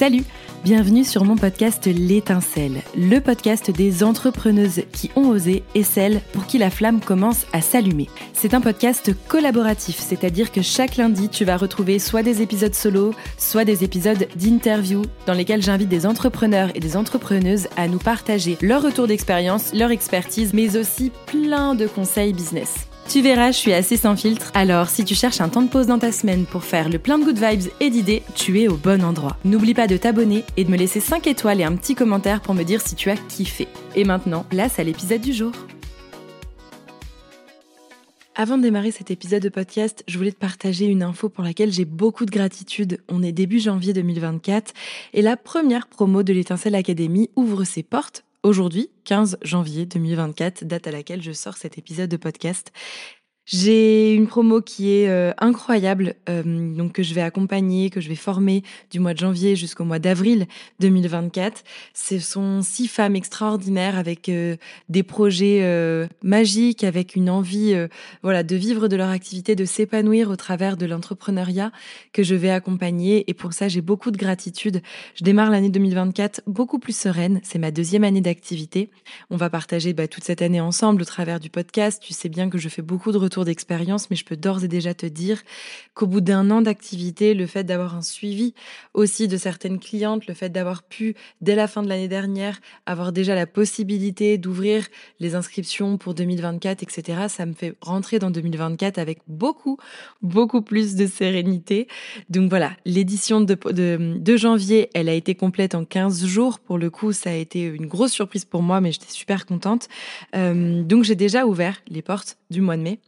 Salut Bienvenue sur mon podcast L'étincelle, le podcast des entrepreneuses qui ont osé et celles pour qui la flamme commence à s'allumer. C'est un podcast collaboratif, c'est-à-dire que chaque lundi, tu vas retrouver soit des épisodes solo, soit des épisodes d'interview dans lesquels j'invite des entrepreneurs et des entrepreneuses à nous partager leur retour d'expérience, leur expertise, mais aussi plein de conseils business. Tu verras, je suis assez sans filtre. Alors, si tu cherches un temps de pause dans ta semaine pour faire le plein de good vibes et d'idées, tu es au bon endroit. N'oublie pas de t'abonner et de me laisser 5 étoiles et un petit commentaire pour me dire si tu as kiffé. Et maintenant, place à l'épisode du jour. Avant de démarrer cet épisode de podcast, je voulais te partager une info pour laquelle j'ai beaucoup de gratitude. On est début janvier 2024 et la première promo de l'Étincelle Academy ouvre ses portes aujourd'hui, 15 janvier 2024, date à laquelle je sors cet épisode de podcast. J'ai une promo qui est euh, incroyable, euh, donc que je vais accompagner, que je vais former du mois de janvier jusqu'au mois d'avril 2024. Ce sont six femmes extraordinaires avec euh, des projets magiques, avec une envie, voilà, de vivre de leur activité, de s'épanouir au travers de l'entrepreneuriat que je vais accompagner. Et pour ça, j'ai beaucoup de gratitude. Je démarre l'année 2024 beaucoup plus sereine. C'est ma deuxième année d'activité. On va partager bah, toute cette année ensemble au travers du podcast. Tu sais bien que je fais beaucoup de retours d'expérience, mais je peux d'ores et déjà te dire qu'au bout d'un an d'activité, le fait d'avoir un suivi aussi de certaines clientes, le fait d'avoir pu, dès la fin de l'année dernière, avoir déjà la possibilité d'ouvrir les inscriptions pour 2024, etc., ça me fait rentrer dans 2024 avec beaucoup, beaucoup plus de sérénité. Donc voilà, l'édition de, janvier, elle a été complète en 15 jours. Pour le coup, ça a été une grosse surprise pour moi, mais j'étais super contente. Euh, donc j'ai déjà ouvert les portes du mois de mai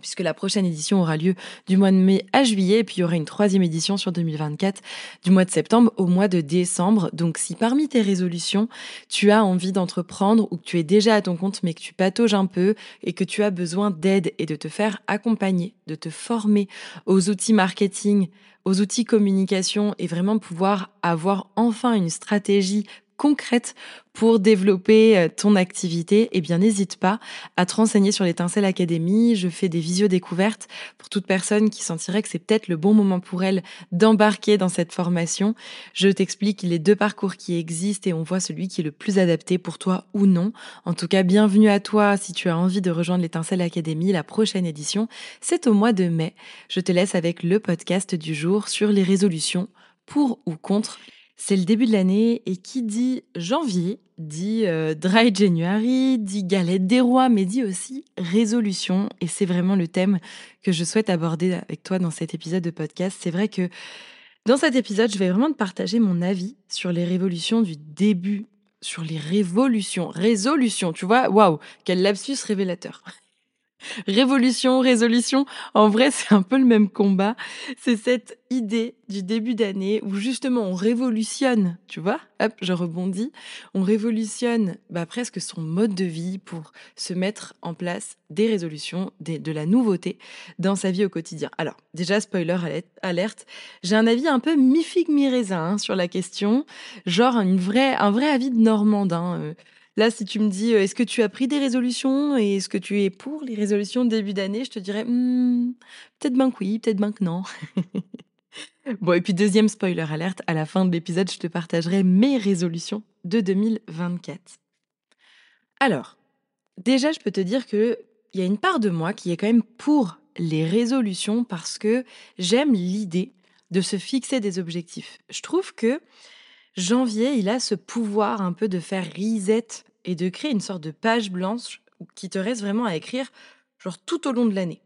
puisque la prochaine édition aura lieu du mois de mai à juillet, et puis il y aura une troisième édition sur 2024 du mois de septembre au mois de décembre. Donc si parmi tes résolutions, tu as envie d'entreprendre ou que tu es déjà à ton compte mais que tu patauges un peu et que tu as besoin d'aide et de te faire accompagner, de te former aux outils marketing, aux outils communication et vraiment pouvoir avoir enfin une stratégie concrète pour développer euh, ton activité, eh bien n'hésite pas à te renseigner sur l'étincelle académie. Je fais des visio découvertes pour toute personne qui sentirait que c'est peut-être le bon moment pour elle d'embarquer dans cette formation. Je t'explique les deux parcours qui existent et on voit celui qui est le plus adapté pour toi ou non. En tout cas, bienvenue à toi si tu as envie de rejoindre l'étincelle académie. La prochaine édition, c'est au mois de mai. Je te laisse avec le podcast du jour sur les résolutions pour ou contre c'est le début de l'année et qui dit janvier dit euh, dry January, dit galette des rois, mais dit aussi résolution. Et c'est vraiment le thème que je souhaite aborder avec toi dans cet épisode de podcast. C'est vrai que dans cet épisode, je vais vraiment te partager mon avis sur les révolutions du début, sur les révolutions, résolutions. Tu vois, waouh, quel lapsus révélateur. Révolution, résolution, en vrai, c'est un peu le même combat. C'est cette idée du début d'année où justement on révolutionne, tu vois, hop, je rebondis, on révolutionne bah, presque son mode de vie pour se mettre en place des résolutions, de la nouveauté dans sa vie au quotidien. Alors, déjà, spoiler alerte, j'ai un avis un peu mi-figue, mi-raisin hein, sur la question, genre une un vrai avis de Normandin. Euh, Là, si tu me dis, euh, est-ce que tu as pris des résolutions et est-ce que tu es pour les résolutions de début d'année, je te dirais, hmm, peut-être ben que oui, peut-être ben que non. bon, et puis deuxième spoiler alerte, à la fin de l'épisode, je te partagerai mes résolutions de 2024. Alors, déjà, je peux te dire qu'il y a une part de moi qui est quand même pour les résolutions parce que j'aime l'idée de se fixer des objectifs. Je trouve que janvier, il a ce pouvoir un peu de faire reset et de créer une sorte de page blanche qui te reste vraiment à écrire genre tout au long de l'année.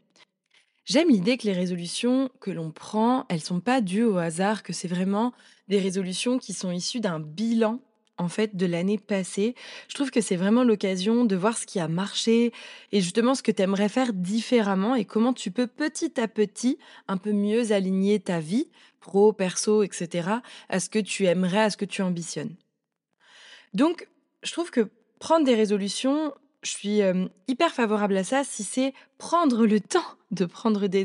J'aime l'idée que les résolutions que l'on prend, elles sont pas dues au hasard, que c'est vraiment des résolutions qui sont issues d'un bilan en fait de l'année passée. Je trouve que c'est vraiment l'occasion de voir ce qui a marché et justement ce que tu aimerais faire différemment et comment tu peux petit à petit un peu mieux aligner ta vie pro, perso, etc. à ce que tu aimerais, à ce que tu ambitionnes. Donc, je trouve que prendre des résolutions, je suis hyper favorable à ça si c'est prendre le temps de prendre des,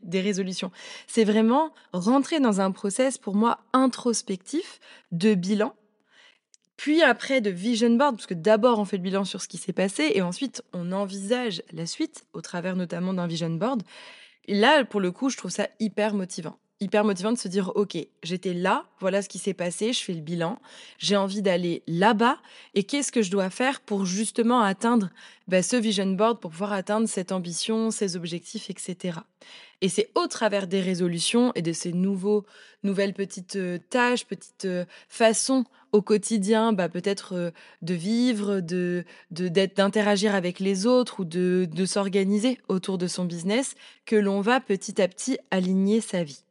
des résolutions. C'est vraiment rentrer dans un process pour moi introspectif de bilan, puis après de vision board, parce que d'abord on fait le bilan sur ce qui s'est passé et ensuite on envisage la suite au travers notamment d'un vision board. Et là, pour le coup, je trouve ça hyper motivant. Hyper motivant de se dire ok j'étais là voilà ce qui s'est passé je fais le bilan j'ai envie d'aller là-bas et qu'est-ce que je dois faire pour justement atteindre bah, ce vision board pour pouvoir atteindre cette ambition ces objectifs etc et c'est au travers des résolutions et de ces nouveaux nouvelles petites euh, tâches petites euh, façons au quotidien bah, peut-être euh, de vivre de d'interagir avec les autres ou de s'organiser autour de son business que l'on va petit à petit aligner sa vie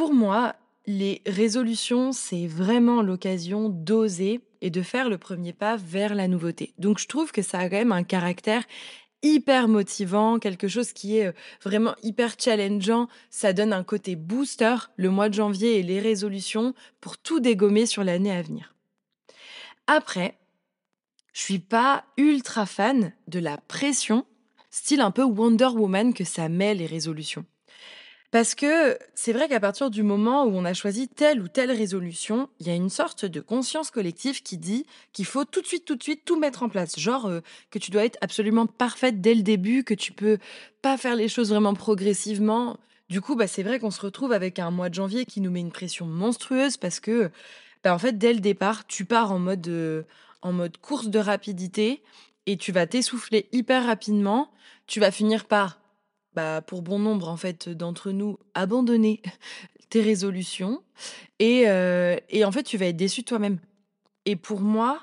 pour moi, les résolutions, c'est vraiment l'occasion d'oser et de faire le premier pas vers la nouveauté. Donc je trouve que ça a quand même un caractère hyper motivant, quelque chose qui est euh, vraiment hyper challengeant. Ça donne un côté booster le mois de janvier et les résolutions pour tout dégommer sur l'année à venir. Après, je suis pas ultra fan de la pression, style un peu Wonder Woman que ça met les résolutions. Parce que c'est vrai qu'à partir du moment où on a choisi telle ou telle résolution, il y a une sorte de conscience collective qui dit qu'il faut tout de suite, tout de suite tout mettre en place. Genre euh, que tu dois être absolument parfaite dès le début, que tu peux pas faire les choses vraiment progressivement. Du coup, bah, c'est vrai qu'on se retrouve avec un mois de janvier qui nous met une pression monstrueuse parce que, bah, en fait, dès le départ, tu pars en mode, euh, en mode course de rapidité et tu vas t'essouffler hyper rapidement. Tu vas finir par bah, pour bon nombre en fait d'entre nous, abandonner tes résolutions et, euh, et en fait tu vas être déçu de toi-même. Et pour moi,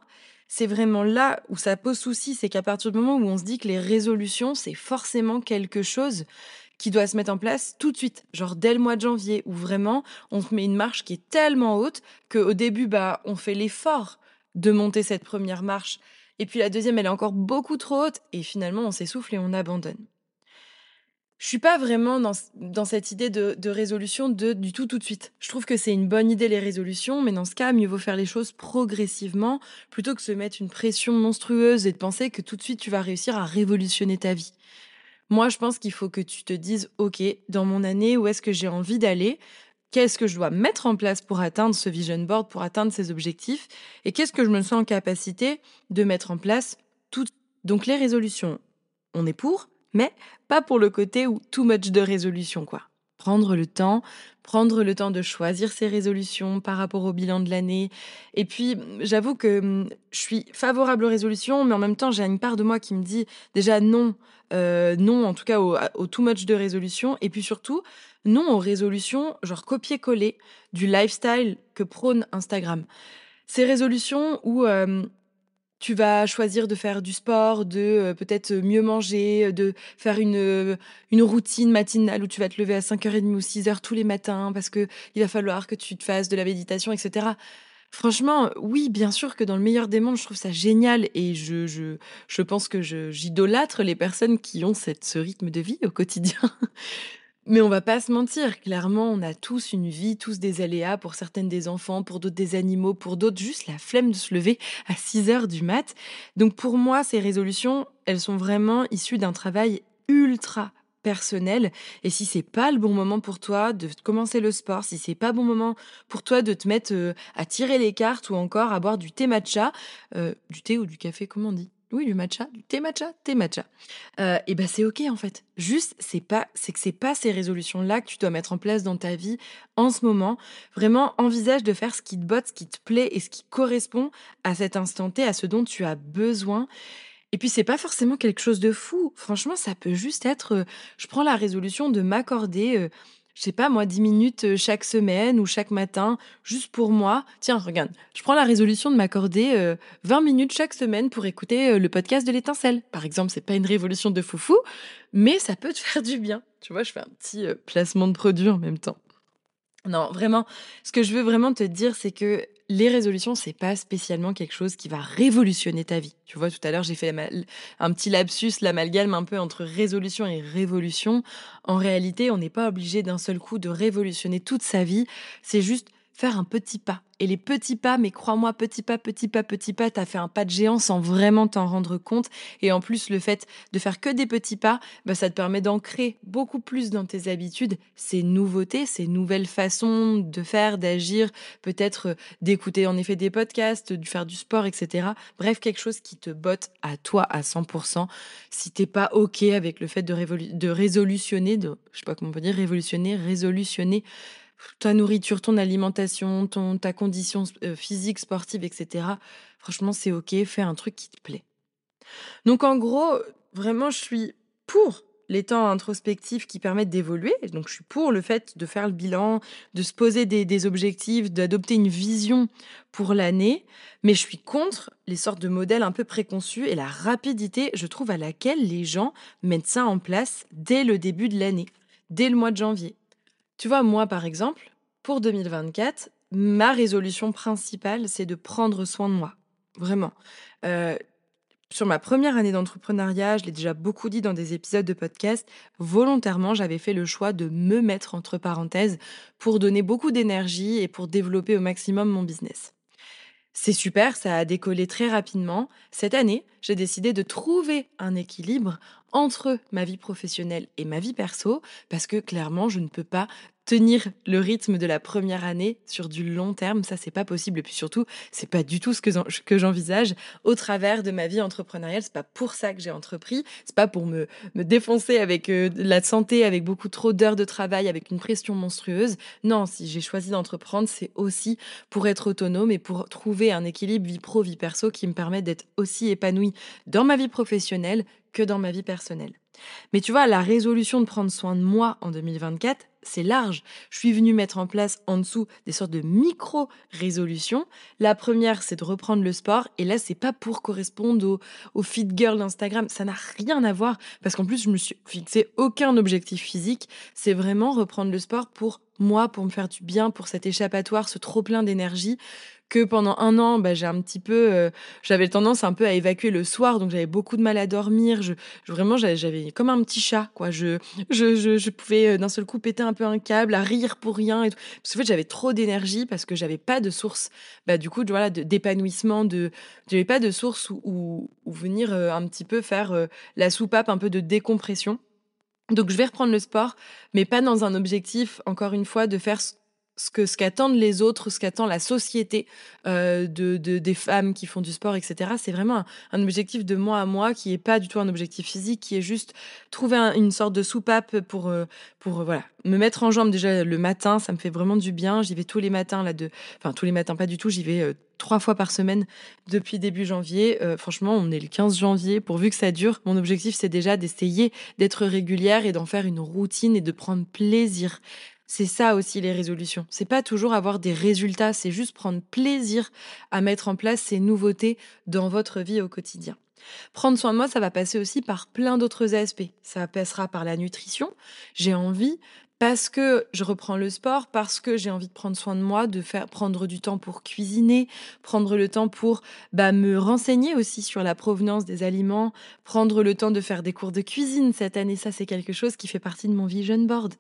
c'est vraiment là où ça pose souci, c'est qu'à partir du moment où on se dit que les résolutions, c'est forcément quelque chose qui doit se mettre en place tout de suite, genre dès le mois de janvier, où vraiment on se met une marche qui est tellement haute qu'au début, bah, on fait l'effort de monter cette première marche, et puis la deuxième, elle est encore beaucoup trop haute, et finalement on s'essouffle et on abandonne. Je suis pas vraiment dans, dans cette idée de, de, résolution de du tout tout de suite. Je trouve que c'est une bonne idée les résolutions, mais dans ce cas, mieux vaut faire les choses progressivement plutôt que se mettre une pression monstrueuse et de penser que tout de suite tu vas réussir à révolutionner ta vie. Moi, je pense qu'il faut que tu te dises, OK, dans mon année, où est-ce que j'ai envie d'aller? Qu'est-ce que je dois mettre en place pour atteindre ce vision board, pour atteindre ces objectifs? Et qu'est-ce que je me sens en capacité de mettre en place tout Donc les résolutions, on est pour, mais pas pour le côté où too much de résolution, quoi. Prendre le temps, prendre le temps de choisir ses résolutions par rapport au bilan de l'année. Et puis, j'avoue que hum, je suis favorable aux résolutions, mais en même temps, j'ai une part de moi qui me dit déjà non, euh, non en tout cas au, too much de résolution. Et puis surtout, non aux résolutions, genre copier-coller du lifestyle que prône Instagram. Ces résolutions où euh, tu vas choisir de faire du sport, de euh, peut-être mieux manger, de faire une, euh, une routine matinale où tu vas te lever à 5h30 ou 6h tous les matins parce que il va falloir que tu te fasses de la méditation, etc. Franchement, oui, bien sûr que dans le meilleur des mondes, je trouve ça génial et je, je, je pense que j'idolâtre les personnes qui ont cette, ce rythme de vie au quotidien. Mais on va pas se mentir, clairement, on a tous une vie, tous des aléas, pour certaines des enfants, pour d'autres des animaux, pour d'autres juste la flemme de se lever à 6 heures du mat. Donc pour moi, ces résolutions, elles sont vraiment issues d'un travail ultra personnel et si c'est pas le bon moment pour toi de commencer le sport, si c'est pas bon moment pour toi de te mettre euh, à tirer les cartes ou encore à boire du thé matcha, euh, du thé ou du café, comment on dit oui, du matcha, du thé matcha, thé matcha. Euh, et ben c'est ok en fait. Juste, c'est pas, c'est que c'est pas ces résolutions-là que tu dois mettre en place dans ta vie en ce moment. Vraiment, envisage de faire ce qui te botte, ce qui te plaît et ce qui correspond à cet instant T, à ce dont tu as besoin. Et puis c'est pas forcément quelque chose de fou. Franchement, ça peut juste être, euh, je prends la résolution de m'accorder. Euh, je sais pas moi, 10 minutes euh, chaque semaine ou chaque matin, juste pour moi. Tiens, regarde, je prends la résolution de m'accorder 20 euh, minutes chaque semaine pour écouter euh, le podcast de l'étincelle. Par exemple, c'est pas une révolution de foufou, mais ça peut te faire du bien. Tu vois, je fais un petit placement de produit en même temps. Non, vraiment, ce que je veux vraiment te dire, c'est que les résolutions, c'est pas spécialement quelque chose qui va révolutionner ta vie. Tu vois, tout à l'heure, j'ai fait un petit lapsus, l'amalgame un peu entre résolution et révolution. En réalité, on n'est pas obligé d'un seul coup de révolutionner toute sa vie. C'est juste faire un petit pas. Et les petits pas, mais crois-moi, petit pas, petit pas, petit pas, t'as fait un pas de géant sans vraiment t'en rendre compte. Et en plus, le fait de faire que des petits pas, bah, ça te permet d'ancrer beaucoup plus dans tes habitudes ces nouveautés, ces nouvelles façons de faire, d'agir, peut-être euh, d'écouter en effet des podcasts, de faire du sport, etc. Bref, quelque chose qui te botte à toi à 100%. Si t'es pas OK avec le fait de, résolutionner, de, je sais pas comment on peut dire, révolutionner, résolutionner ta nourriture, ton alimentation, ton, ta condition euh, physique, sportive, etc. Franchement, c'est OK, fais un truc qui te plaît. Donc en gros, vraiment, je suis pour les temps introspectifs qui permettent d'évoluer. Donc je suis pour le fait de faire le bilan, de se poser des, des objectifs, d'adopter une vision pour l'année, mais je suis contre les sortes de modèles un peu préconçus et la rapidité, je trouve, à laquelle les gens mettent ça en place dès le début de l'année, dès le mois de janvier. Tu vois, moi, par exemple, pour 2024, ma résolution principale, c'est de prendre soin de moi. Vraiment. Euh, sur ma première année d'entrepreneuriat, je l'ai déjà beaucoup dit dans des épisodes de podcast, volontairement, j'avais fait le choix de me mettre entre parenthèses pour donner beaucoup d'énergie et pour développer au maximum mon business. C'est super, ça a décollé très rapidement. Cette année, j'ai décidé de trouver un équilibre entre ma vie professionnelle et ma vie perso parce que clairement, je ne peux pas tenir le rythme de la première année sur du long terme, ça c'est pas possible. Et puis surtout, c'est pas du tout ce que j'envisage au travers de ma vie entrepreneuriale. C'est pas pour ça que j'ai entrepris. C'est pas pour me, me défoncer avec euh, la santé, avec beaucoup trop d'heures de travail, avec une pression monstrueuse. Non, si j'ai choisi d'entreprendre, c'est aussi pour être autonome et pour trouver un équilibre vie pro, vie perso qui me permet d'être aussi épanouie dans ma vie professionnelle que dans ma vie personnelle. Mais tu vois, la résolution de prendre soin de moi en 2024, c'est large. Je suis venue mettre en place en dessous des sortes de micro-résolutions. La première, c'est de reprendre le sport. Et là, c'est pas pour correspondre au, fit girl d'Instagram. Ça n'a rien à voir. Parce qu'en plus, je me suis fixé aucun objectif physique. C'est vraiment reprendre le sport pour moi, pour me faire du bien, pour cet échappatoire, ce trop plein d'énergie que pendant un an, bah, j'ai un petit peu, euh, j'avais tendance un peu à évacuer le soir, donc j'avais beaucoup de mal à dormir. Je, vraiment, j'avais comme un petit chat, quoi. Je, je, je, pouvais euh, d'un seul coup péter un peu un câble, à rire pour rien et. Parce qu'en fait, j'avais trop d'énergie parce que j'avais pas de source, bah, du coup, voilà, d'épanouissement, de, j'avais pas de source où, où, venir euh, un petit peu faire la soupape, un peu de décompression. Donc je vais reprendre le sport, mais pas dans un objectif, encore une fois, de faire ce que ce qu'attendent les autres, ce qu'attend la société euh, de, des femmes qui font du sport, etc. C'est vraiment un, objectif de moi à moi qui est pas du tout un objectif physique, qui est juste trouver une sorte de soupape pour euh, pour euh, voilà me mettre en jambe déjà le matin. Ça me fait vraiment du bien. J'y vais tous les matins là de, enfin tous les matins pas du tout. J'y vais trois fois par semaine depuis début janvier. franchement, on est le 15 janvier. Pourvu que ça dure, mon objectif c'est déjà d'essayer d'être régulière et d'en faire une routine et de prendre plaisir c'est ça aussi les résolutions. C'est pas toujours avoir des résultats, c'est juste prendre plaisir à mettre en place ces nouveautés dans votre vie au quotidien. Prendre soin de moi, ça va passer aussi par plein d'autres aspects. Ça passera par la nutrition. J'ai envie, parce que je reprends le sport, parce que j'ai envie de prendre soin de moi, de faire prendre du temps pour cuisiner, prendre le temps pour bah, me renseigner aussi sur la provenance des aliments, prendre le temps de faire des cours de cuisine cette année. Ça, c'est quelque chose qui fait partie de mon vision board.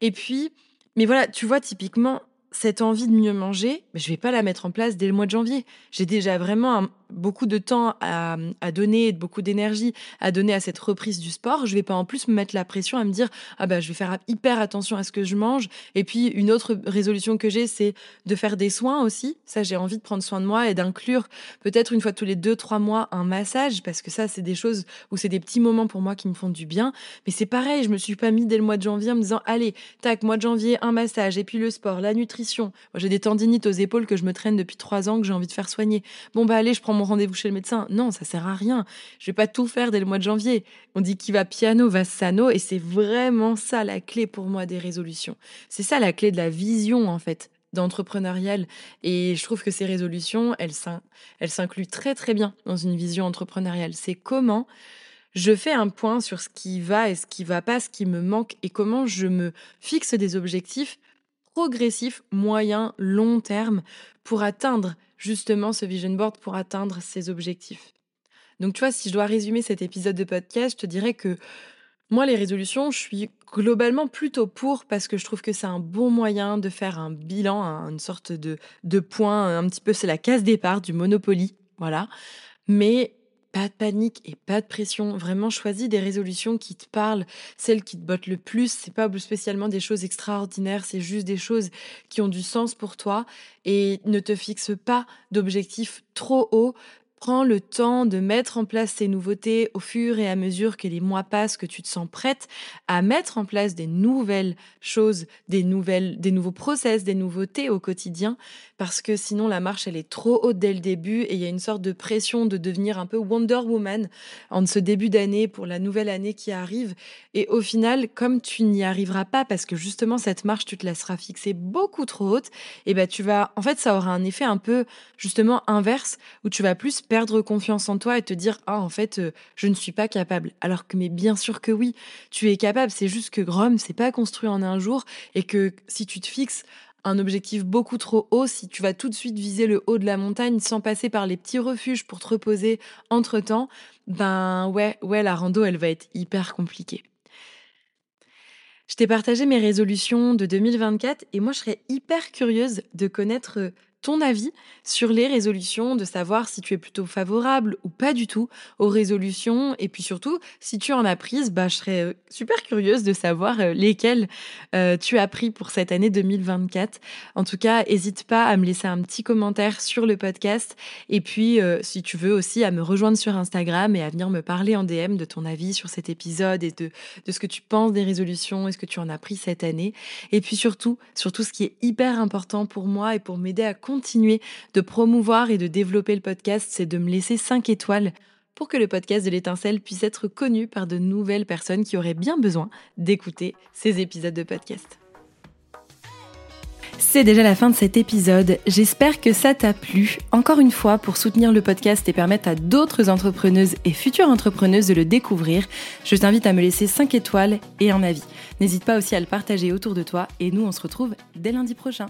Et puis, mais voilà, tu vois, typiquement, cette envie de mieux manger, je vais pas la mettre en place dès le mois de janvier. J'ai déjà vraiment beaucoup de temps à, à donner, beaucoup d'énergie à donner à cette reprise du sport. Je vais pas en plus me mettre la pression à me dire ah bah je vais faire hyper attention à ce que je mange. Et puis une autre résolution que j'ai, c'est de faire des soins aussi. Ça, j'ai envie de prendre soin de moi et d'inclure peut-être une fois tous les deux trois mois un massage parce que ça c'est des choses où c'est des petits moments pour moi qui me font du bien. Mais c'est pareil, je me suis pas mis dès le mois de janvier en me disant allez tac mois de janvier un massage et puis le sport, la nutrition j'ai des tendinites aux épaules que je me traîne depuis trois ans que j'ai envie de faire soigner. Bon, bah allez, je prends mon rendez-vous chez le médecin. Non, ça sert à rien. Je vais pas tout faire dès le mois de janvier. On dit qui va piano va sano et c'est vraiment ça la clé pour moi des résolutions. C'est ça la clé de la vision, en fait d'entrepreneurial. Et je trouve que ces résolutions, elles s'incluent très très bien dans une vision entrepreneuriale. C'est comment je fais un point sur ce qui va et ce qui va pas, ce qui me manque et comment je me fixe des objectifs progressif, moyen, long terme pour atteindre justement ce vision board, pour atteindre ses objectifs. Donc tu vois, si je dois résumer cet épisode de podcast, je te dirais que Moi, les résolutions, je suis globalement plutôt pour parce que je trouve que c'est un bon moyen de faire un bilan, une sorte de, de point, un petit peu, c'est la case départ du Monopoly. Voilà. Mais pas de panique et pas de pression. Vraiment, choisis des résolutions qui te parlent, celles qui te bottent le plus. C'est pas spécialement des choses extraordinaires, c'est juste des choses qui ont du sens pour toi. Et ne te fixe pas d'objectifs trop hauts prends le temps de mettre en place ces nouveautés au fur et à mesure que les mois passent, que tu te sens prête à mettre en place des nouvelles choses, des nouvelles, des nouveaux process, des nouveautés au quotidien, parce que sinon la marche elle est trop haute dès le début et il y a une sorte de pression de devenir un peu Wonder Woman en ce début d'année pour la nouvelle année qui arrive. Et au final, comme tu n'y arriveras pas parce que justement cette marche tu te laisseras fixer beaucoup trop haute, et ben tu vas, en fait, ça aura un effet un peu justement inverse où tu vas plus perdre confiance en toi et te dire ah en fait euh, je ne suis pas capable alors que mais bien sûr que oui tu es capable c'est juste que Grom c'est pas construit en un jour et que si tu te fixes un objectif beaucoup trop haut, si tu vas tout de suite viser le haut de la montagne sans passer par les petits refuges pour te reposer entre temps, ben ouais, ouais, la rando, elle va être hyper compliquée. Je t'ai partagé mes résolutions de 2024 et moi je serais hyper curieuse de connaître ton avis sur les résolutions, de savoir si tu es plutôt favorable ou pas du tout aux résolutions. Et puis surtout, si tu en as prises, bah, je serais euh, super curieuse de savoir euh, lesquelles euh, tu as pris pour cette année 2024. En tout cas, n'hésite pas à me laisser un petit commentaire sur le podcast. Et puis, si tu veux aussi, à me rejoindre sur Instagram et à venir me parler en DM de ton avis sur cet épisode et de, de ce que tu penses des résolutions et ce que tu en as pris cette année. Et puis surtout, surtout ce qui est hyper important pour moi et pour m'aider à continuer de promouvoir et de développer le podcast, c'est de me laisser 5 étoiles pour que le podcast de l'étincelle puisse être connu par de nouvelles personnes qui auraient bien besoin d'écouter ces épisodes de podcast. C'est déjà la fin de cet épisode. J'espère que ça t'a plu. Encore une fois, pour soutenir le podcast et permettre à d'autres entrepreneuses et futures entrepreneuses de le découvrir, je t'invite à me laisser 5 étoiles et un avis. N'hésite pas aussi à le partager autour de toi et nous on se retrouve dès lundi prochain.